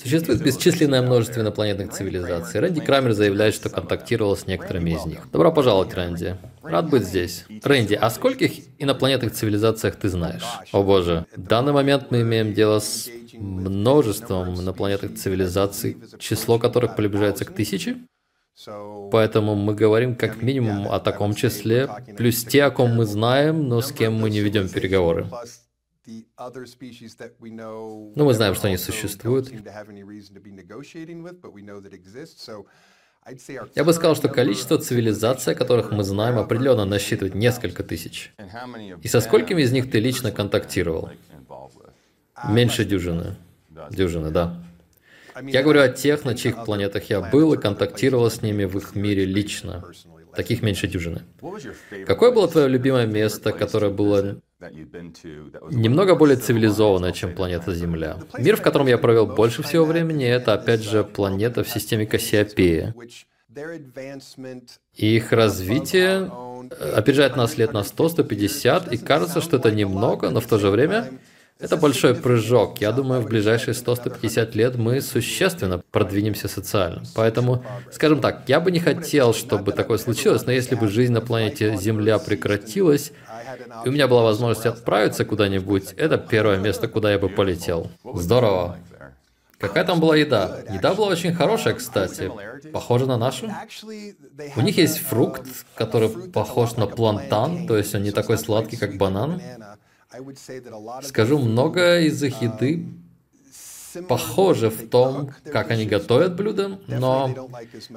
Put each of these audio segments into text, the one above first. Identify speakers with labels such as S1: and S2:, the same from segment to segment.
S1: Существует бесчисленное множество инопланетных цивилизаций. Рэнди Крамер заявляет, что контактировал с некоторыми из них. Добро пожаловать, Рэнди. Рад быть здесь. Рэнди, о скольких инопланетных цивилизациях ты знаешь? О боже. В данный момент мы имеем дело с множеством инопланетных цивилизаций, число которых приближается к тысяче. Поэтому мы говорим как минимум о таком числе, плюс те, о ком мы знаем, но с кем мы не ведем переговоры. Ну, мы знаем, что они существуют. Я бы сказал, что количество цивилизаций, о которых мы знаем, определенно насчитывает несколько тысяч. И со сколькими из них ты лично контактировал? Меньше дюжины. Дюжины, да. Я говорю о тех, на чьих планетах я был и контактировал с ними в их мире лично. Таких меньше дюжины. Какое было твое любимое место, которое было немного более цивилизованное, чем планета Земля? Мир, в котором я провел больше всего времени, это, опять же, планета в системе Кассиопея. их развитие опережает нас лет на 100-150, и кажется, что это немного, но в то же время это большой прыжок. Я думаю, в ближайшие 100-150 лет мы существенно продвинемся социально. Поэтому, скажем так, я бы не хотел, чтобы такое случилось, но если бы жизнь на планете Земля прекратилась, и у меня была возможность отправиться куда-нибудь, это первое место, куда я бы полетел. Здорово. Какая там была еда? Еда была очень хорошая, кстати. Похожа на нашу. У них есть фрукт, который похож на плантан, то есть он не такой сладкий, как банан. Скажу, много из их еды похоже в том, как они готовят блюда, но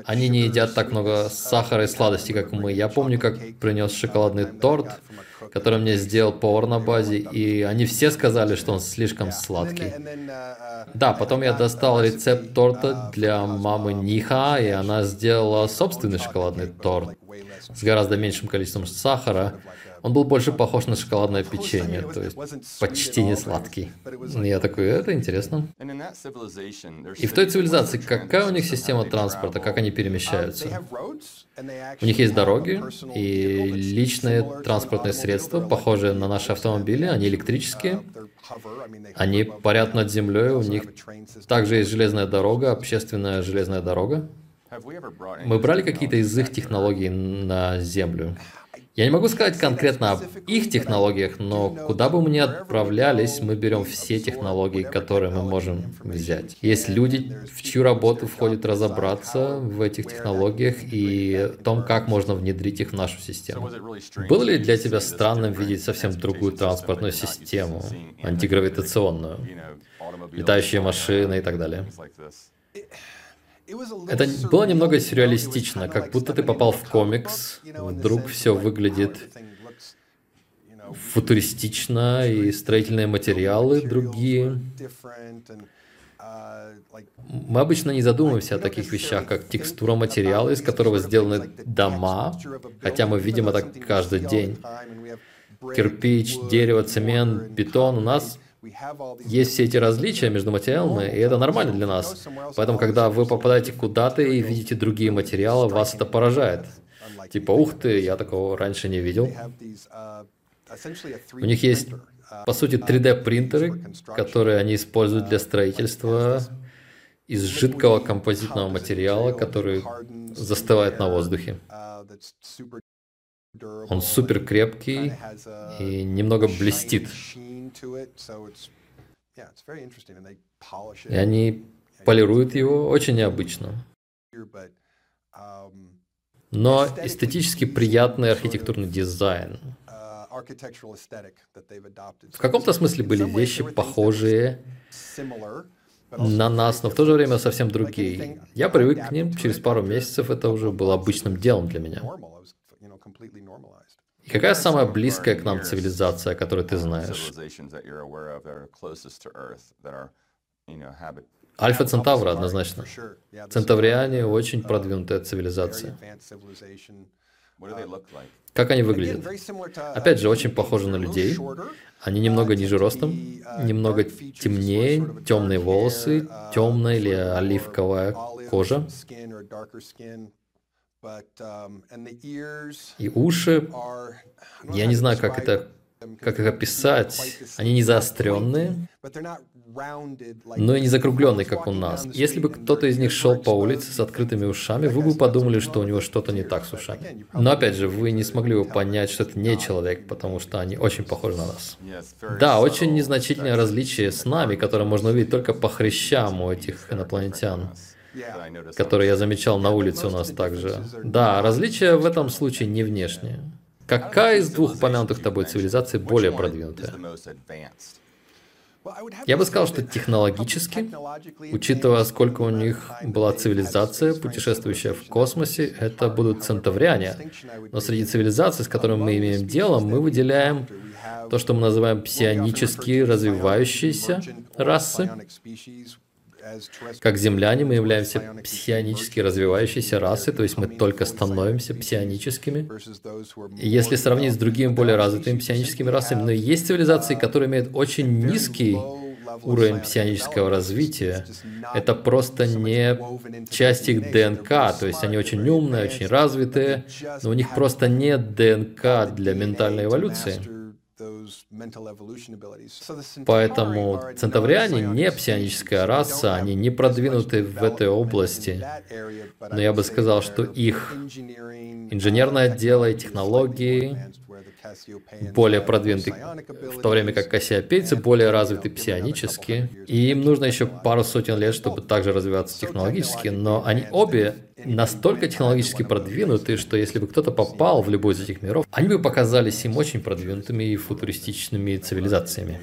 S1: они не едят так много сахара и сладостей, как мы. Я помню, как принес шоколадный торт, который мне сделал повар на базе, и они все сказали, что он слишком сладкий. Да, потом я достал рецепт торта для мамы Ниха, и она сделала собственный шоколадный торт с гораздо меньшим количеством сахара. Он был больше похож на шоколадное печенье, то есть почти не сладкий. Я такой, это интересно. И в той цивилизации, какая у них система транспорта, как они перемещаются? У них есть дороги и личные транспортные средства, похожие на наши автомобили, они электрические. Они парят над землей, у них также есть железная дорога, общественная железная дорога. Мы брали какие-то из их технологий на Землю. Я не могу сказать конкретно об их технологиях, но куда бы мы ни отправлялись, мы берем все технологии, которые мы можем взять. Есть люди, в чью работу входит разобраться в этих технологиях и том, как можно внедрить их в нашу систему. Было ли для тебя странным видеть совсем другую транспортную систему, антигравитационную, летающие машины и так далее? Это было немного сюрреалистично, как будто ты попал в комикс, вдруг все выглядит футуристично, и строительные материалы другие. Мы обычно не задумываемся о таких вещах, как текстура материала, из которого сделаны дома, хотя мы видим это каждый день. Кирпич, дерево, цемент, бетон. У нас есть все эти различия между материалами, и это нормально для нас. Поэтому, когда вы попадаете куда-то и видите другие материалы, вас это поражает. Типа, ух ты, я такого раньше не видел. У них есть, по сути, 3D-принтеры, которые они используют для строительства из жидкого композитного материала, который застывает на воздухе. Он супер крепкий и немного блестит. И они полируют его очень необычно. Um, Но эстетически приятный архитектурный дизайн. Uh, в каком-то смысле были вещи похожие на нас, но в то же время совсем другие. Я привык к ним, через пару месяцев это уже было обычным делом для меня. И какая самая близкая к нам цивилизация, которую ты знаешь? Альфа Центавра однозначно. Центавриане очень продвинутая цивилизация. Как они выглядят? Опять же, очень похожи на людей. Они немного ниже ростом, немного темнее, темные волосы, темная или оливковая кожа. Um, И уши, я не знаю, как это как их описать, они не заостренные, но и не закругленные, как у нас. Если бы кто-то из них шел по улице с открытыми ушами, вы бы подумали, что у него что-то не так с ушами. Но опять же, вы не смогли бы понять, что это не человек, потому что они очень похожи на нас. Да, очень незначительное различие с нами, которое можно увидеть только по хрящам у этих инопланетян которые я замечал на улице у нас также. Да, различие в этом случае не внешнее. Какая из двух упомянутых тобой цивилизаций более продвинутая? Я бы сказал, что технологически, учитывая, сколько у них была цивилизация, путешествующая в космосе, это будут центавриане. Но среди цивилизаций, с которыми мы имеем дело, мы выделяем то, что мы называем псионические развивающиеся расы, как земляне мы являемся псионически развивающейся расой, то есть мы только становимся псионическими. И если сравнить с другими более развитыми псионическими расами, но есть цивилизации, которые имеют очень низкий уровень псионического развития. Это просто не часть их ДНК, то есть они очень умные, очень развитые, но у них просто нет ДНК для ментальной эволюции. Поэтому центавриане не псионическая раса, они не продвинуты в этой области. Но я бы сказал, что их инженерное дело и технологии более продвинуты, в то время как кассиопейцы более развиты псионически, и им нужно еще пару сотен лет, чтобы также развиваться технологически, но они обе настолько технологически продвинуты, что если бы кто-то попал в любой из этих миров, они бы показались им очень продвинутыми и футуристичными цивилизациями.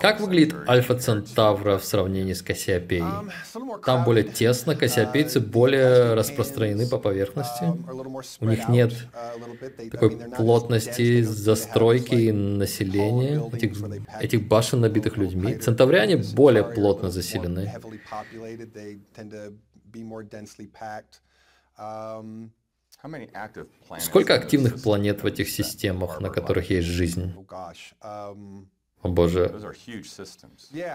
S1: Как выглядит Альфа Центавра в сравнении с Кассиопеей? Um, Там более тесно, кассиопейцы uh, более распространены по поверхности. Um, У них нет такой плотности застройки и населения, этих, этих башен, набитых людьми. Центавриане более плотно заселены. Сколько активных планет в этих системах, на которых есть жизнь? О боже.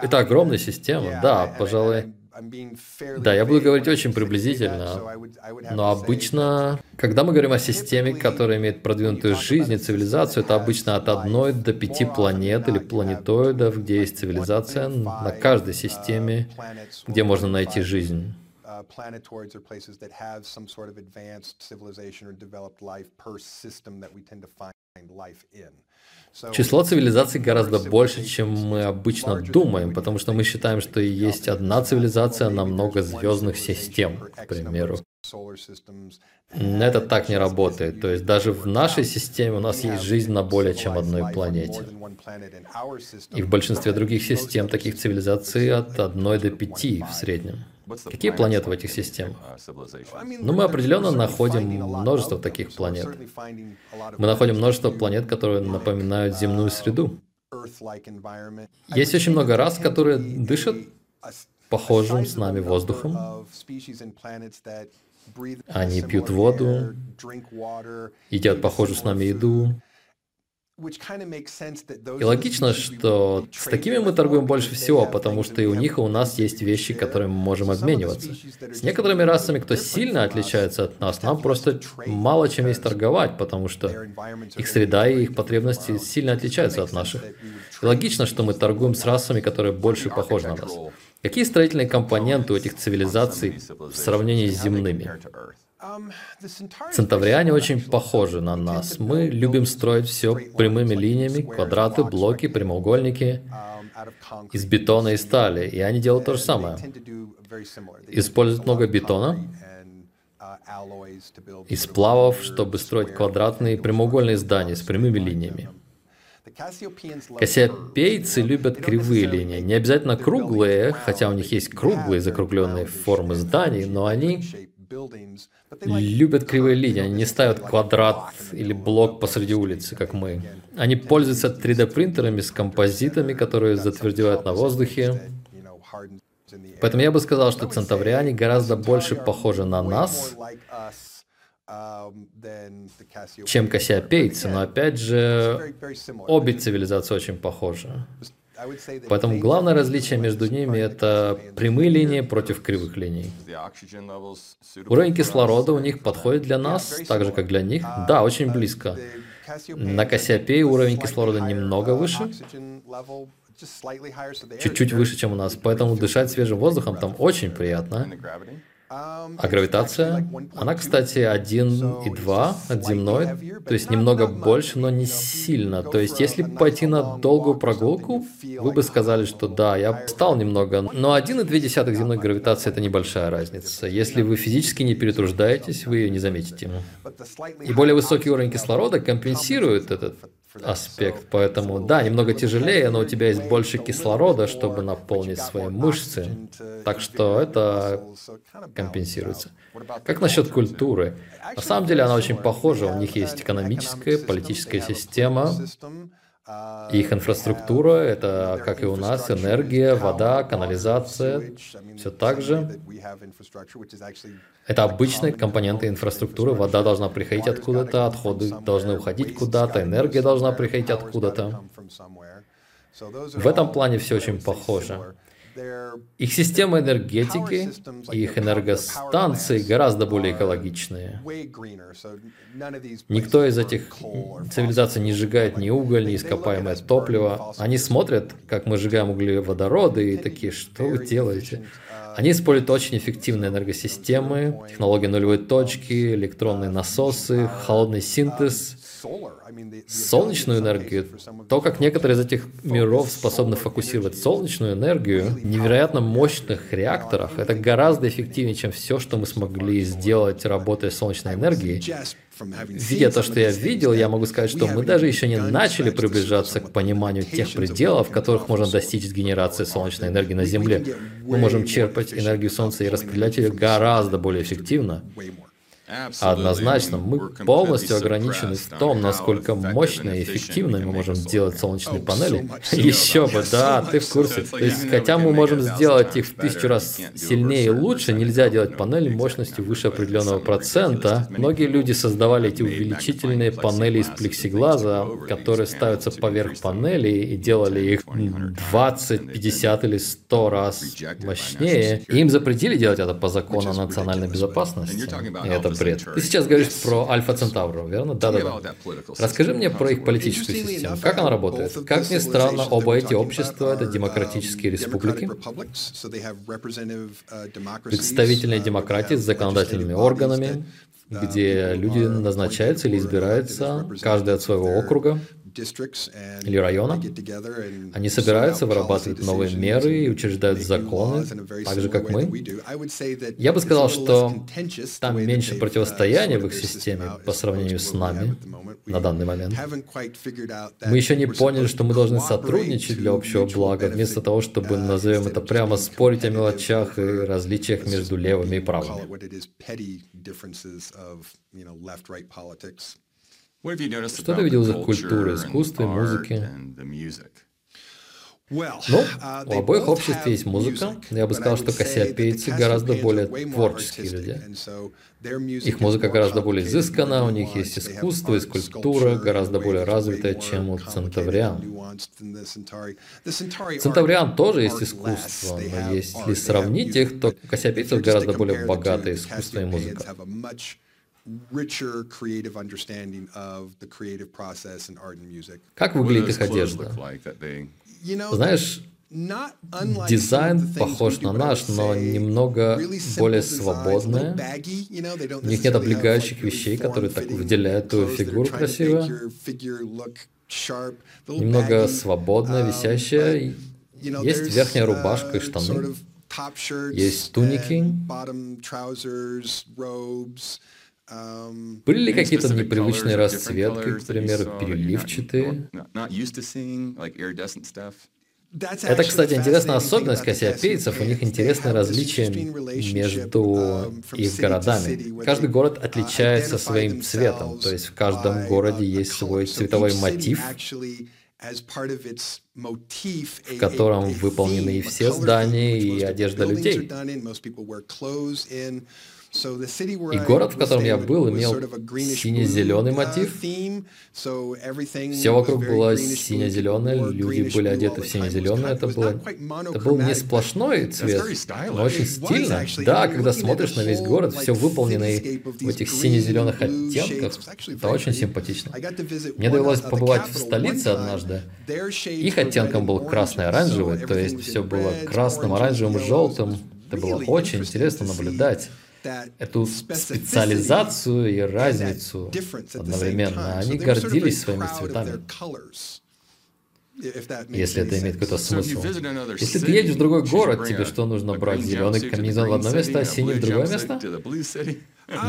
S1: Это огромная система, да, пожалуй. Да, я буду говорить очень приблизительно, но обычно, когда мы говорим о системе, которая имеет продвинутую жизнь и цивилизацию, это обычно от одной до пяти планет или планетоидов, где есть цивилизация на каждой системе, где можно найти жизнь. Planetoids are places that have some sort of advanced civilization or developed life per system that we tend to find. Число цивилизаций гораздо больше, чем мы обычно думаем, потому что мы считаем, что есть одна цивилизация на много звездных систем, к примеру. Это так не работает. То есть даже в нашей системе у нас есть жизнь на более чем одной планете. И в большинстве других систем таких цивилизаций от одной до пяти в среднем. Какие планеты в этих системах? Ну, мы определенно находим множество таких планет. Мы находим множество планет, которые напоминают земную среду. Есть очень много рас, которые дышат похожим с нами воздухом. Они пьют воду, едят похожую с нами еду. И логично, что с такими мы торгуем больше всего, потому что и у них, и у нас есть вещи, которыми мы можем обмениваться. С некоторыми расами, кто сильно отличается от нас, нам просто мало чем есть торговать, потому что их среда и их потребности сильно отличаются от наших. И логично, что мы торгуем с расами, которые больше похожи на нас. Какие строительные компоненты у этих цивилизаций в сравнении с земными? Центавриане очень похожи на нас. Мы любим строить все прямыми линиями, квадраты, блоки, прямоугольники из бетона и стали. И они делают то же самое. Используют много бетона и сплавов, чтобы строить квадратные прямоугольные здания с прямыми линиями. Кассиопейцы любят кривые линии, не обязательно круглые, хотя у них есть круглые закругленные формы зданий, но они любят кривые линии, они не ставят квадрат или блок посреди улицы, как мы. Они пользуются 3D принтерами с композитами, которые затвердевают на воздухе. Поэтому я бы сказал, что центавриане гораздо больше похожи на нас, чем кассиопейцы, но опять же, обе цивилизации очень похожи. Поэтому главное различие между ними – это прямые линии против кривых линий. Уровень кислорода у них подходит для нас, так же, как для них. Да, очень близко. На Кассиопее уровень кислорода немного выше, чуть-чуть выше, чем у нас, поэтому дышать свежим воздухом там очень приятно. А гравитация, она, кстати, 1,2 от земной, то есть немного больше, но не сильно. То есть, если пойти на долгую прогулку, вы бы сказали, что да, я стал немного, но 1,2 земной гравитации это небольшая разница. Если вы физически не перетруждаетесь, вы ее не заметите. И более высокий уровень кислорода компенсирует этот аспект. Поэтому, да, немного тяжелее, но у тебя есть больше кислорода, чтобы наполнить свои мышцы. Так что это компенсируется. Как насчет культуры? На самом деле она очень похожа. У них есть экономическая, политическая система, их инфраструктура — это, как и у нас, энергия, вода, канализация, все так же. Это обычные компоненты инфраструктуры. Вода должна приходить откуда-то, отходы должны уходить куда-то, энергия должна приходить откуда-то. В этом плане все очень похоже. Их система энергетики и их энергостанции гораздо более экологичные. Никто из этих цивилизаций не сжигает ни уголь, ни ископаемое топливо. Они смотрят, как мы сжигаем углеводороды, и такие, что вы делаете? Они используют очень эффективные энергосистемы, технологии нулевой точки, электронные насосы, холодный синтез, солнечную энергию, то, как некоторые из этих миров способны фокусировать солнечную энергию в невероятно мощных реакторах, это гораздо эффективнее, чем все, что мы смогли сделать, работая с солнечной энергией. Видя то, что я видел, я могу сказать, что мы даже еще не начали приближаться к пониманию тех пределов, которых можно достичь с генерацией солнечной энергии на Земле. Мы можем черпать энергию Солнца и распределять ее гораздо более эффективно. Однозначно, мы полностью ограничены в том, насколько мощно и эффективно мы можем делать солнечные панели. Еще бы, да, ты в курсе. То есть, хотя мы можем сделать их в тысячу раз сильнее и лучше, нельзя делать панели мощностью выше определенного процента. Многие люди создавали эти увеличительные панели из плексиглаза, которые ставятся поверх панелей и делали их 20, 50 или 100 раз мощнее. И им запретили делать это по закону национальной безопасности. И это бред. Ты сейчас говоришь про Альфа Центавру, верно? Да-да-да. Расскажи мне про их политическую систему. Как она работает? Как ни странно, оба эти общества — это демократические республики, представительные демократии с законодательными органами, где люди назначаются или избираются, каждый от своего округа, или района, они собираются, вырабатывают новые меры и учреждают законы, так же, как мы. Я бы сказал, что там меньше противостояния в их системе по сравнению с нами на данный момент. Мы еще не поняли, что мы должны сотрудничать для общего блага, вместо того, чтобы, uh, назовем это прямо, спорить о мелочах и различиях между левыми и правыми. Что ты видел за культуры, искусства музыки? Ну, uh, у обоих обществ есть музыка, но я бы сказал, что кассиопейцы гораздо более творческие люди. Их музыка гораздо более изыскана, у них есть искусство и скульптура гораздо более развитая, чем у центавриан. Центавриан тоже есть искусство, но если сравнить их, то у кассиопейцев гораздо более богатое искусство и музыка richer creative understanding of the creative process in art and music. Как выглядит их одежда? Знаешь, Дизайн похож на наш, но немного более свободная. У них нет облегающих вещей, которые так выделяют твою фигуру красиво. Немного свободная, висящая. Есть верхняя рубашка и штаны. Есть туники. Были ли какие-то непривычные расцветки, к примеру, переливчатые? Это, кстати, интересная особенность кассиопейцев. У них интересное различие между их городами. Каждый город отличается своим цветом, то есть в каждом городе есть свой цветовой мотив, в котором выполнены и все здания, и одежда людей. И город, в котором я был, имел сине-зеленый мотив. Все вокруг было сине-зеленое, люди были одеты в сине-зеленое. Это, было, это был не сплошной цвет, но очень стильно. Да, когда смотришь на весь город, все выполнено в этих сине-зеленых оттенках. Это очень симпатично. Мне довелось побывать в столице однажды. Их оттенком был красный-оранжевый, то есть все было красным, оранжевым, желтым. Это было очень интересно наблюдать эту специализацию и разницу одновременно. Они гордились своими цветами. Если это имеет какой-то смысл. Если ты едешь в другой город, тебе что, нужно брать зеленый комбинезон в одно место, а синий в другое место?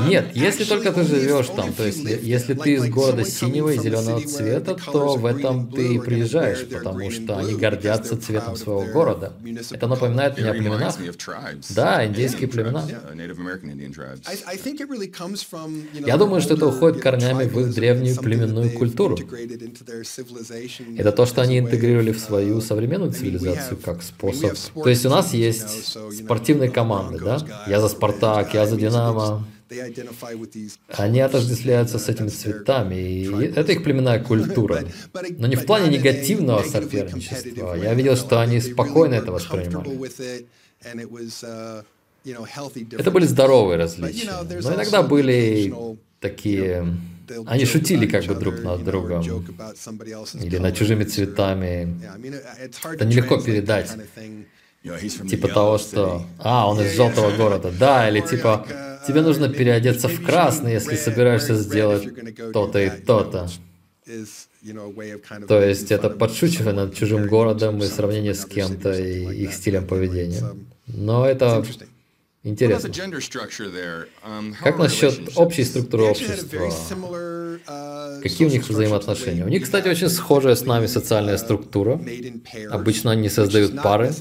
S1: Нет, если только ты живешь там, то есть если ты из города синего и зеленого цвета, то в этом ты и приезжаешь, потому что они гордятся цветом своего города. Это напоминает мне о племенах. Да, индейские племена. Я думаю, что это уходит корнями в их древнюю племенную культуру. Это то, что они интегрировали в свою современную цивилизацию как способ. То есть у нас есть спортивные команды, да? Я за Спартак, я за Динамо. Они отождествляются с этими цветами, и это их племенная культура. Но не в плане негативного соперничества. Я видел, что они спокойно это воспринимали. Это были здоровые различия. Но иногда были такие... Они шутили как бы друг над другом. Или над чужими цветами. Это нелегко передать. Типа того, что «А, он из желтого города». Да, или типа Тебе нужно переодеться в красный, если собираешься сделать то-то и то-то. То есть это подшучивание над чужим городом и сравнение с кем-то и их стилем поведения. Но это интересно. Как насчет общей структуры общества? Какие у них взаимоотношения? У них, кстати, очень схожая с нами социальная структура. Обычно они создают пары.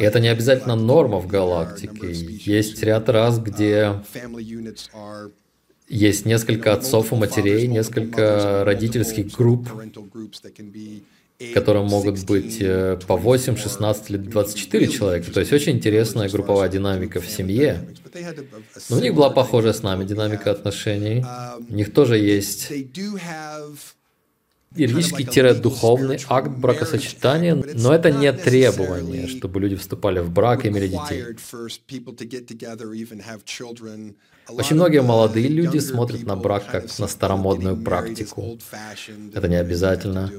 S1: И это не обязательно норма в галактике. Есть ряд раз, где есть несколько отцов и матерей, несколько родительских групп, которые могут быть э, по 8, 16 или 24 человека. То есть очень интересная групповая динамика в семье. Но у них была похожая с нами динамика отношений. У них тоже есть юридический-духовный акт бракосочетания, но это не требование, чтобы люди вступали в брак и имели детей. Очень многие молодые люди смотрят на брак как на старомодную практику. Это не обязательно.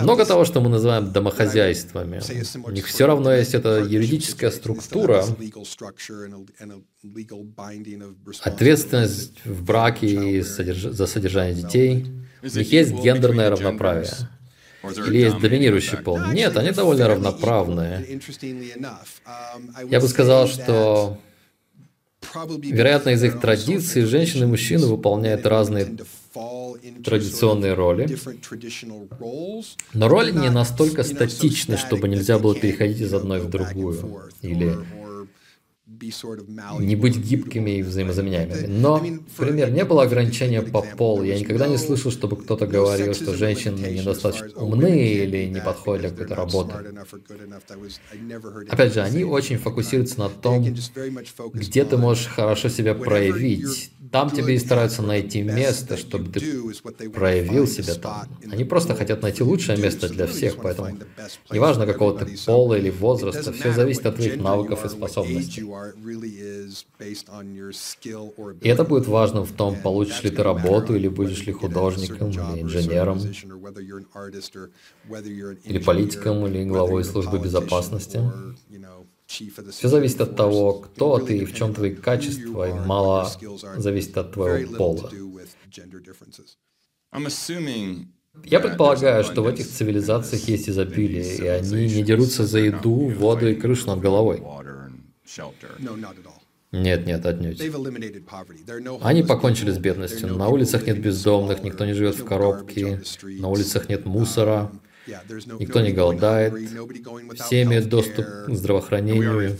S1: Много того, что мы называем домохозяйствами. У них все равно есть эта юридическая структура, ответственность в браке за содержание детей. У них есть гендерное равноправие. Или есть доминирующий пол? Нет, они довольно равноправные. Я бы сказал, что Вероятно, из их традиций женщины и мужчины выполняют разные традиционные роли. Но роли не настолько статичны, чтобы нельзя было переходить из одной в другую. Или не быть гибкими и взаимозаменяемыми. Но, например, не было ограничения по полу. Я никогда не слышал, чтобы кто-то говорил, что женщины недостаточно умны или не подходят для какой-то работы. Опять же, они очень фокусируются на том, где ты можешь хорошо себя проявить. Там тебе и стараются найти место, чтобы ты проявил себя там. Они просто хотят найти лучшее место для всех, поэтому неважно какого ты пола или возраста, все зависит от твоих навыков и способностей. И это будет важно в том, получишь ли ты работу, или будешь ли художником, или инженером, или политиком, или главой службы безопасности. Все зависит от того, кто ты и в чем твои качества, и мало зависит от твоего пола. Я предполагаю, что в этих цивилизациях есть изобилие, и они не дерутся за еду, воду и крышу над головой. Нет, нет, отнюдь. Они покончили с бедностью. На улицах нет бездомных, никто не живет в коробке, на улицах нет мусора. Никто не голодает, все имеют доступ к здравоохранению.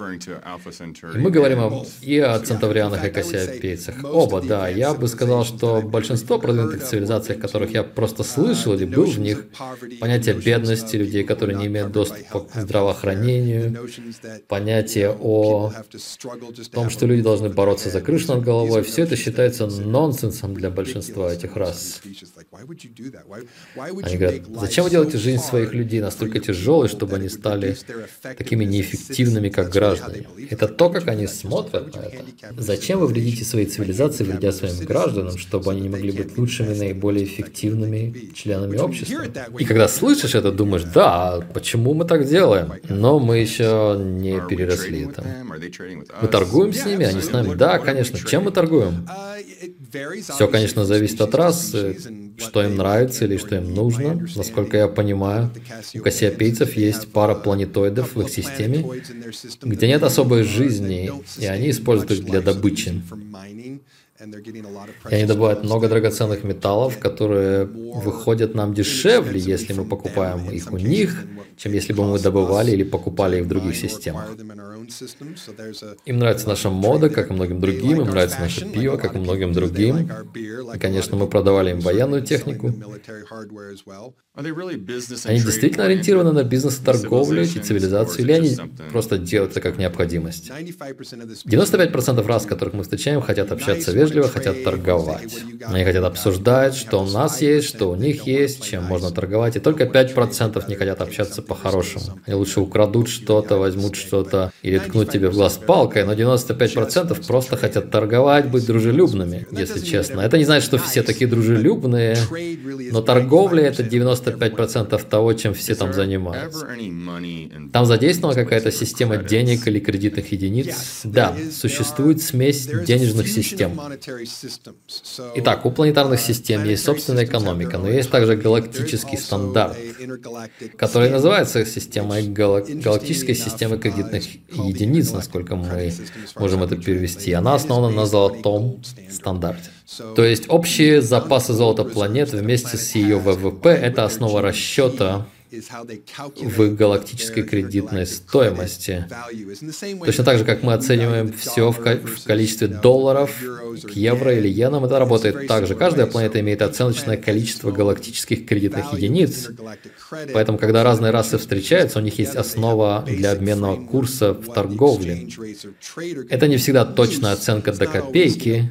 S1: И мы говорим об, и о центаврианах, и о кассиопейцах. Оба, да. Я бы сказал, что большинство продвинутых цивилизаций, которых я просто слышал или был в них, понятие бедности, людей, которые не имеют доступа к здравоохранению, понятие о том, что люди должны бороться за крышу над головой, все это считается нонсенсом для большинства этих рас. Они говорят, зачем вы делаете жизнь своих людей настолько тяжелой, чтобы они стали такими неэффективными, как граждане? Это то, как они смотрят на это. Зачем вы вредите своей цивилизации, вредя своим гражданам, чтобы они не могли быть лучшими, наиболее эффективными членами общества? И когда слышишь это, думаешь, да, почему мы так делаем? Но мы еще не переросли это. Мы торгуем с ними, они с нами? Да, конечно. Чем мы торгуем? Все, конечно, зависит от расы, что им нравится или что им нужно. Насколько я понимаю, у кассиопейцев есть пара планетоидов в их системе, где нет особой жизни, и они используют их для добычи. И они добывают много драгоценных металлов, которые выходят нам дешевле, если мы покупаем их у них, чем если бы мы добывали или покупали их в других системах. Им нравится наша мода, как и многим другим, им нравится наше пиво, как и многим другим. И, конечно, мы продавали им военную технику. Они действительно ориентированы на бизнес и торговлю, эти цивилизации, или они просто делают это как необходимость? 95% раз, которых мы встречаем, хотят общаться вежливо, хотят торговать. Они хотят обсуждать, что у нас есть, что у них есть, чем можно торговать, и только 5% не хотят общаться по-хорошему. Они лучше украдут что-то, возьмут что-то или ткнут тебе в глаз палкой, но 95% просто хотят торговать, быть дружелюбными, если честно. Это не значит, что все такие дружелюбные, но торговля это 95% того, чем все там занимаются. Там задействована какая-то система денег или кредитных единиц? Да, существует смесь денежных систем. Итак, у планетарных систем есть собственная экономика, но есть также галактический стандарт, который называется системой гал галактической системы кредитных единиц, насколько мы можем это перевести. Она основана на золотом стандарте. То есть общие запасы золота планеты вместе с ее ВВП – это основа расчета в галактической кредитной стоимости. Точно так же, как мы оцениваем все в, в количестве долларов к евро или иенам, это работает так же. Каждая планета имеет оценочное количество галактических кредитных единиц. Поэтому, когда разные расы встречаются, у них есть основа для обменного курса в торговле. Это не всегда точная оценка до копейки,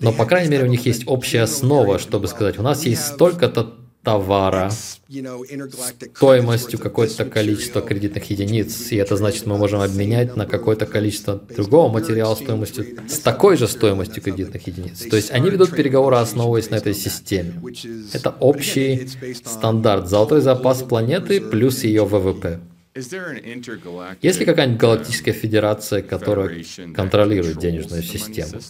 S1: но, по крайней мере, у них есть общая основа, чтобы сказать, у нас есть столько-то товара стоимостью какое-то количество кредитных единиц, и это значит, мы можем обменять на какое-то количество другого материала стоимостью с такой же стоимостью кредитных единиц. То есть они ведут переговоры, основываясь на этой системе. Это общий стандарт, золотой запас планеты плюс ее ВВП. Есть ли какая-нибудь галактическая федерация, которая контролирует денежную систему?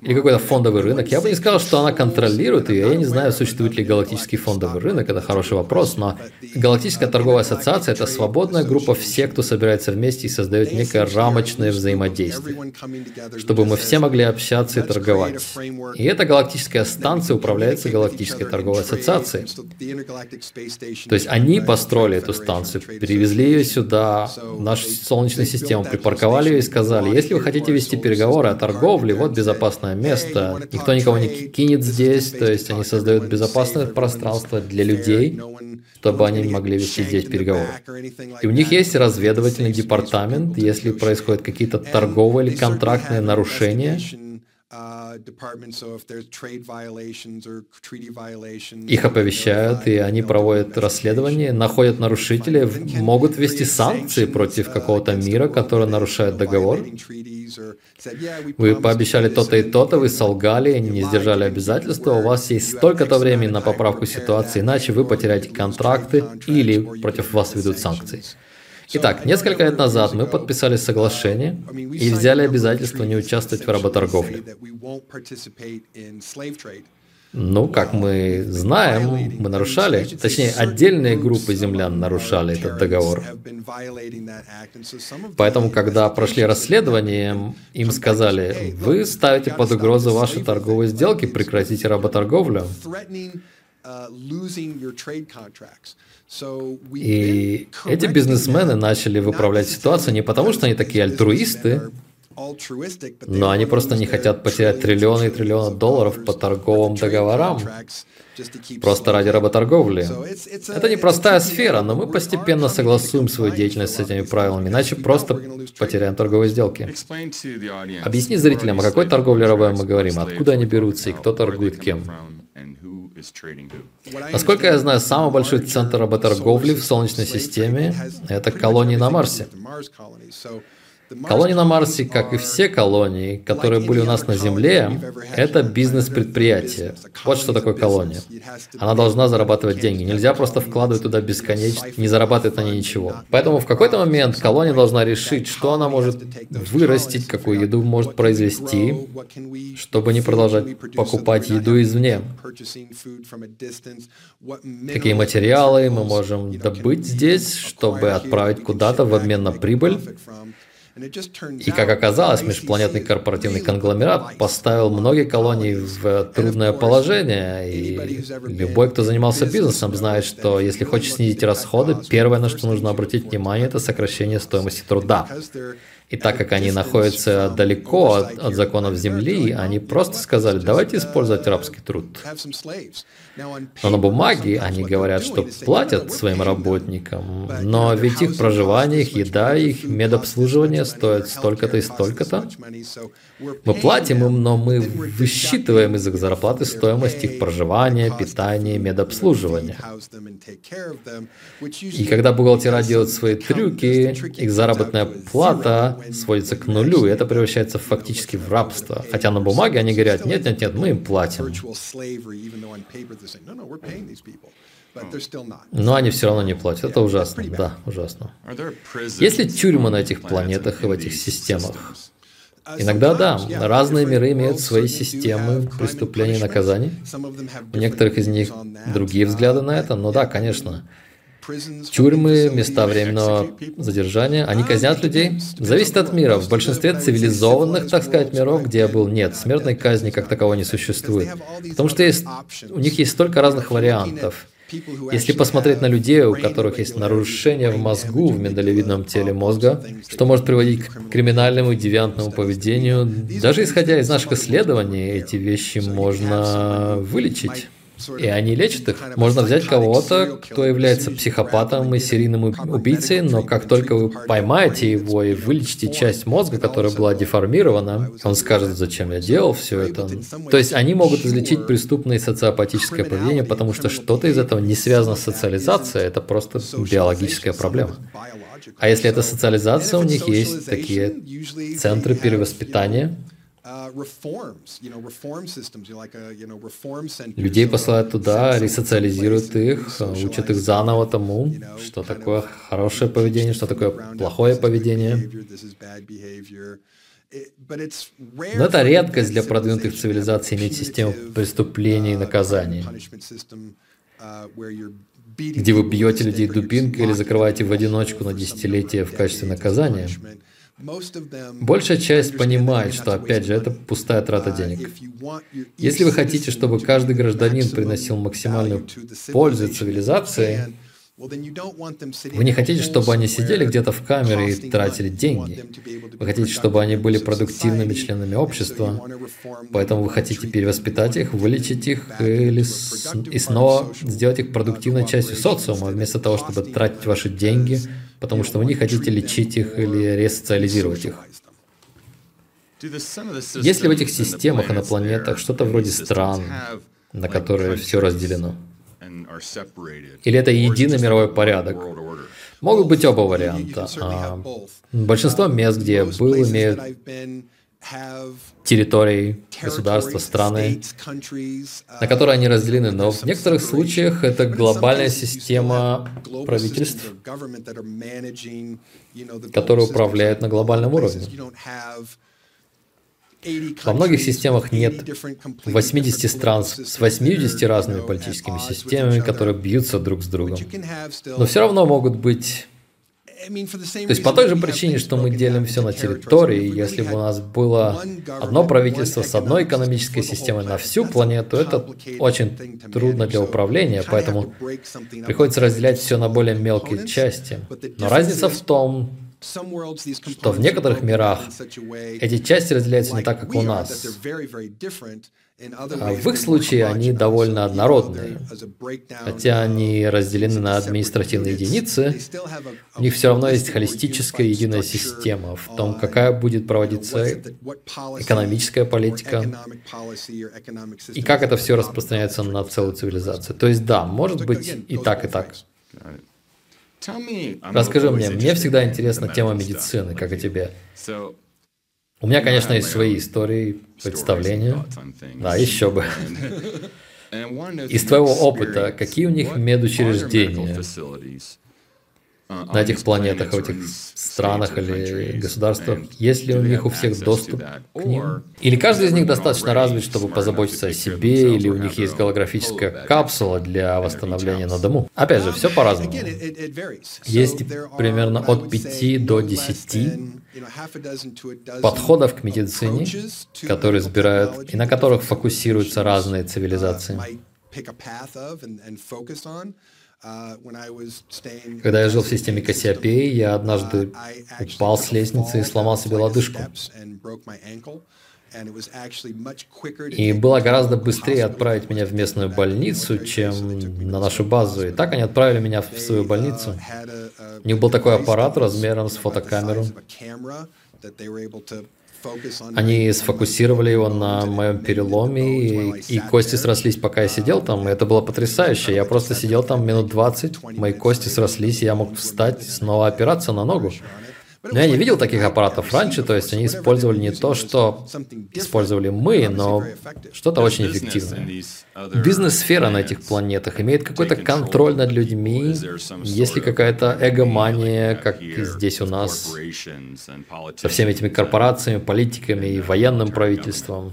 S1: Или какой-то фондовый рынок? Я бы не сказал, что она контролирует ее. Я не знаю, существует ли галактический фондовый рынок. Это хороший вопрос. Но Галактическая торговая ассоциация – это свободная группа всех, кто собирается вместе и создает некое рамочное взаимодействие, чтобы мы все могли общаться и торговать. И эта галактическая станция управляется Галактической торговой ассоциацией. То есть они построили эту станцию станцию, перевезли ее сюда, в нашу Солнечную систему, припарковали ее и сказали, если вы хотите вести переговоры о торговле, вот безопасное место, никто никого не кинет здесь, то есть они создают безопасное пространство для людей, чтобы они могли вести здесь переговоры. И у них есть разведывательный департамент, если происходят какие-то торговые или контрактные нарушения, их оповещают, и они проводят расследование, находят нарушителей, могут ввести санкции против какого-то мира, который нарушает договор. Вы пообещали то-то и то-то, вы солгали, не сдержали обязательства, у вас есть столько-то времени на поправку ситуации, иначе вы потеряете контракты или против вас ведут санкции. Итак, несколько лет назад мы подписали соглашение и взяли обязательство не участвовать в работорговле. Ну, как мы знаем, мы нарушали, точнее, отдельные группы землян нарушали этот договор. Поэтому, когда прошли расследование, им сказали, вы ставите под угрозу ваши торговые сделки, прекратите работорговлю. И эти бизнесмены начали выправлять ситуацию не потому, что они такие альтруисты, но они просто не хотят потерять триллионы и триллионы долларов по торговым договорам, просто ради работорговли. Это непростая сфера, но мы постепенно согласуем свою деятельность с этими правилами, иначе просто потеряем торговые сделки. Объясни зрителям, о какой торговле рабами мы говорим, откуда они берутся и кто торгует кем. Насколько я знаю, самый большой центр работорговли в Солнечной системе – это колонии на Марсе. Колонии на Марсе, как и все колонии, которые были у нас на Земле, это бизнес-предприятие. Вот что такое колония. Она должна зарабатывать деньги. Нельзя просто вкладывать туда бесконечно, не зарабатывать на ней ничего. Поэтому в какой-то момент колония должна решить, что она может вырастить, какую еду может произвести, чтобы не продолжать покупать еду извне. Какие материалы мы можем добыть здесь, чтобы отправить куда-то в обмен на прибыль. И, как оказалось, межпланетный корпоративный конгломерат поставил многие колонии в трудное положение, и любой, кто занимался бизнесом, знает, что если хочешь снизить расходы, первое, на что нужно обратить внимание, это сокращение стоимости труда. И так как они находятся далеко от, от законов Земли, они просто сказали, давайте использовать рабский труд. Но на бумаге они говорят, что платят своим работникам, но ведь их проживание, их еда, их медобслуживание стоят столько-то и столько-то. Мы платим им, но мы высчитываем из их зарплаты стоимость их проживания, питания, медобслуживания. И когда бухгалтера делают свои трюки, их заработная плата сводится к нулю, и это превращается фактически в рабство. Хотя на бумаге они говорят, нет-нет-нет, мы им платим. Но они все равно не платят. Это ужасно. Да, ужасно. Есть ли тюрьмы на этих планетах и в этих системах? Иногда да, разные миры имеют свои системы преступлений и наказаний. У некоторых из них другие взгляды на это, но да, конечно. Тюрьмы, места временного задержания, они казнят людей. Зависит от мира. В большинстве цивилизованных, так сказать, миров, где я был, нет, смертной казни как таковой не существует. Потому что есть, у них есть столько разных вариантов. Если посмотреть на людей, у которых есть нарушение в мозгу, в миндалевидном теле мозга, что может приводить к криминальному и девиантному поведению, даже исходя из наших исследований, эти вещи можно вылечить. И они лечат их. Можно взять кого-то, кто является психопатом и серийным убийцей, но как только вы поймаете его и вылечите часть мозга, которая была деформирована, он скажет, зачем я делал все это. То есть они могут излечить преступное и социопатическое поведение, потому что что-то из этого не связано с социализацией, это просто биологическая проблема. А если это социализация, у них есть такие центры перевоспитания, Людей посылают туда, ресоциализируют их, учат их заново тому, что такое хорошее поведение, что такое плохое поведение. Но это редкость для продвинутых цивилизаций иметь систему преступлений и uh, наказаний, uh, где вы бьете людей дубинкой или закрываете в одиночку на десятилетия в качестве наказания. Большая часть понимает, что, опять же, это пустая трата uh, денег. Если вы хотите, чтобы каждый гражданин приносил максимальную пользу цивилизации, вы не хотите, чтобы они сидели где-то в камере и тратили деньги. Вы хотите, чтобы они были продуктивными членами общества. Поэтому вы хотите перевоспитать их, вылечить их или с... и снова сделать их продуктивной частью социума, вместо того, чтобы тратить ваши деньги потому что вы не хотите лечить их или ресоциализировать их. Есть ли в этих системах и на планетах что-то вроде стран, на которые все разделено? Или это единый мировой порядок? Могут быть оба варианта. А, большинство мест, где я был, имеют территорий, государства, страны, на которые они разделены, но в некоторых случаях это глобальная система правительств, которые управляют на глобальном уровне. Во многих системах нет 80 стран с 80 разными политическими системами, которые бьются друг с другом. Но все равно могут быть то есть по той же причине, что мы делим все на территории, если бы у нас было одно правительство с одной экономической системой на всю планету, это очень трудно для управления, поэтому приходится разделять все на более мелкие части. Но разница в том, что в некоторых мирах эти части разделяются не так, как у нас. А в их случае они довольно однородные. Хотя они разделены на административные единицы, у них все равно есть холистическая единая система в том, какая будет проводиться экономическая политика и как это все распространяется на целую цивилизацию. То есть да, может быть и так, и так. Расскажи мне, мне всегда интересна тема медицины, как и тебе. У меня, конечно, есть свои истории, представления. Да, еще бы. Из твоего опыта, какие у них медучреждения? На этих планетах, в этих странах или государствах? Есть ли у них у всех доступ к ним? Или каждый из них достаточно развит, чтобы позаботиться о себе, или у них есть голографическая капсула для восстановления на дому? Опять же, все по-разному. Есть примерно от 5 до 10 подходов к медицине, которые избирают и на которых фокусируются разные цивилизации. Когда я жил в системе Кассиопеи, я однажды упал с лестницы и сломал себе лодыжку. И было гораздо быстрее отправить меня в местную больницу, чем на нашу базу. И так они отправили меня в свою больницу. У них был такой аппарат размером с фотокамеру. Они сфокусировали его на моем переломе, и, и кости срослись, пока я сидел там. И это было потрясающе. Я просто сидел там минут 20, мои кости срослись, и я мог встать, снова опираться на ногу. Но я не видел таких аппаратов раньше, то есть они использовали не то, что использовали мы, но что-то очень эффективное. Бизнес-сфера на этих планетах имеет какой-то контроль над людьми, есть ли какая-то эгомания, как здесь у нас, со всеми этими корпорациями, политиками и военным правительством.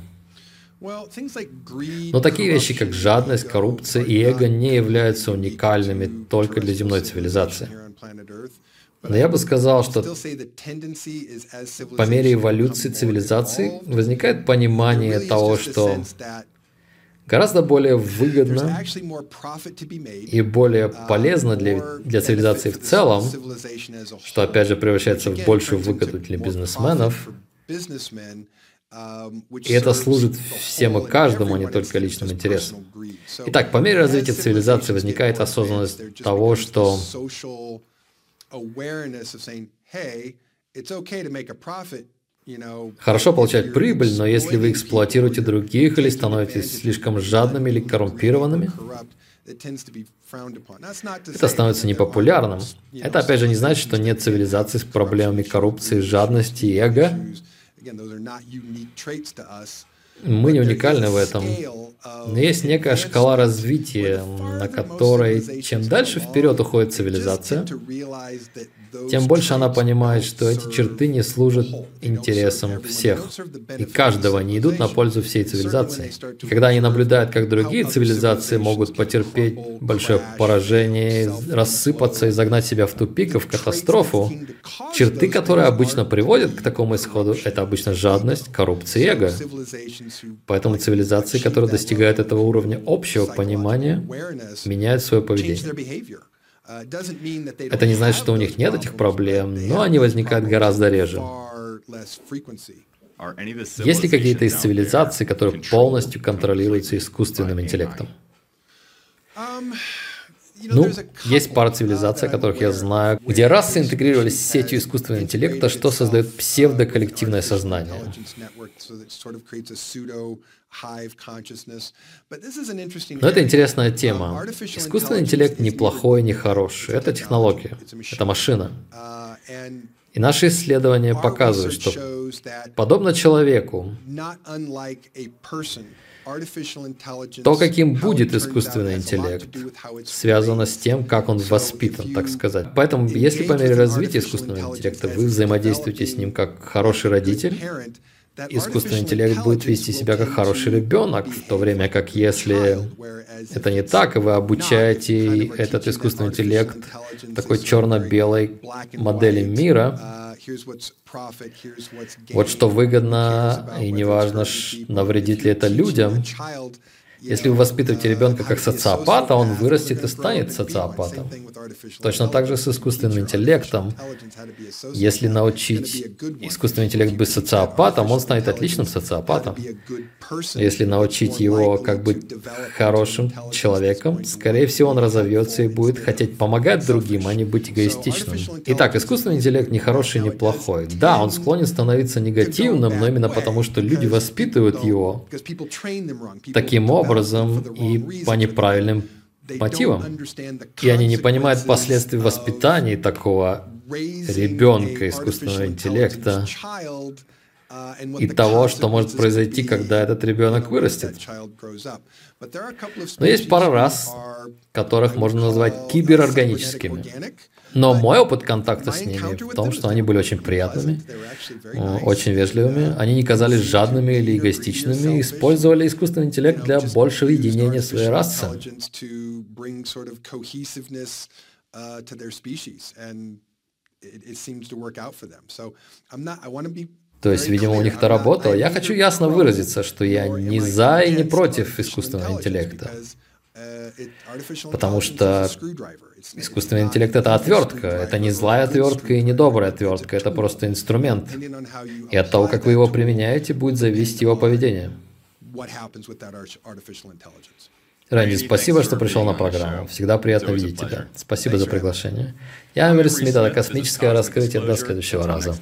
S1: Но такие вещи, как жадность, коррупция и эго не являются уникальными только для земной цивилизации. Но я бы сказал, что по мере эволюции цивилизации возникает понимание того, что гораздо более выгодно и более полезно для, для цивилизации в целом, что опять же превращается в большую выгоду для бизнесменов, и это служит всем и каждому, а не только личным интересам. Итак, по мере развития цивилизации возникает осознанность того, что Хорошо получать прибыль, но если вы эксплуатируете других или становитесь слишком жадными или коррумпированными, это становится непопулярным. Это опять же не значит, что нет цивилизации с проблемами коррупции, жадности и эго. Мы не уникальны в этом. Но есть некая шкала развития, на которой чем дальше вперед уходит цивилизация, тем больше она понимает, что эти черты не служат интересам всех и каждого, не идут на пользу всей цивилизации. И когда они наблюдают, как другие цивилизации могут потерпеть большое поражение, рассыпаться и загнать себя в тупик и в катастрофу, черты, которые обычно приводят к такому исходу, это обычно жадность, коррупция и эго. Поэтому цивилизации, которые достигают этого уровня общего понимания, меняют свое поведение. Это не значит, что у них нет этих проблем, но они возникают гораздо реже. Есть ли какие-то из цивилизаций, которые полностью контролируются искусственным интеллектом? Ну, есть пара цивилизаций, о которых я знаю, где расы интегрировались с сетью искусственного интеллекта, что создает псевдоколлективное сознание. Но это интересная тема. Искусственный интеллект не плохой, не хороший. Это технология, это машина. И наши исследования показывают, что подобно человеку, то, каким будет искусственный интеллект, связано с тем, как он воспитан, так сказать. Поэтому, если по мере развития искусственного интеллекта вы взаимодействуете с ним как хороший родитель, искусственный интеллект будет вести себя как хороший ребенок, в то время как если это не так, и вы обучаете этот искусственный интеллект такой черно-белой модели мира, вот что выгодно, и неважно, навредит ли это людям, если вы воспитываете ребенка как социопата, он вырастет и станет социопатом. Точно так же с искусственным интеллектом. Если научить искусственный интеллект быть социопатом, он станет отличным социопатом. Если научить его как быть хорошим человеком, скорее всего, он разовьется и будет хотеть помогать другим, а не быть эгоистичным. Итак, искусственный интеллект не хороший, не плохой. Да, он склонен становиться негативным, но именно потому, что люди воспитывают его таким образом, образом и по неправильным мотивам. И они не понимают последствий воспитания такого ребенка искусственного интеллекта и того, что может произойти, когда этот ребенок вырастет. Но есть пара раз, которых можно назвать киберорганическими. Но мой опыт контакта с ними в том, что они были очень приятными, очень вежливыми, они не казались жадными или эгоистичными, использовали искусственный интеллект для большего единения своей расы. То есть, видимо, у них это работало. Я хочу ясно выразиться, что я не за и не против искусственного интеллекта. Потому что искусственный интеллект — это отвертка. Это не злая отвертка и не добрая отвертка. Это просто инструмент. И от того, как вы его применяете, будет зависеть его поведение. Рэнди, спасибо, что пришел на программу. Всегда приятно видеть тебя. Спасибо за приглашение. Я Амир Смит, это космическое раскрытие. До следующего раза.